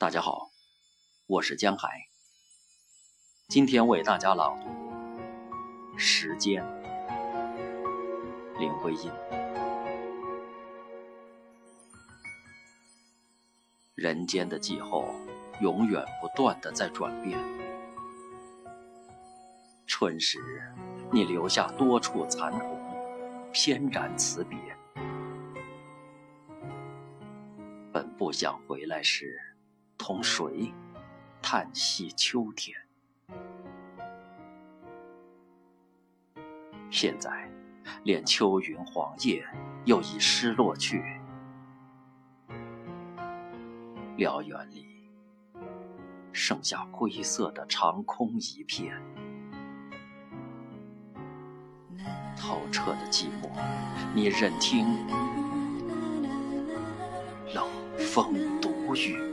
大家好，我是江海。今天为大家朗读《时间》，林徽因。人间的气候永远不断的在转变。春时，你留下多处残红，翩然辞别。本不想回来时。同谁叹息秋天？现在连秋云黄叶又已失落去，辽远里剩下灰色的长空一片，透彻的寂寞，你任听冷风独语。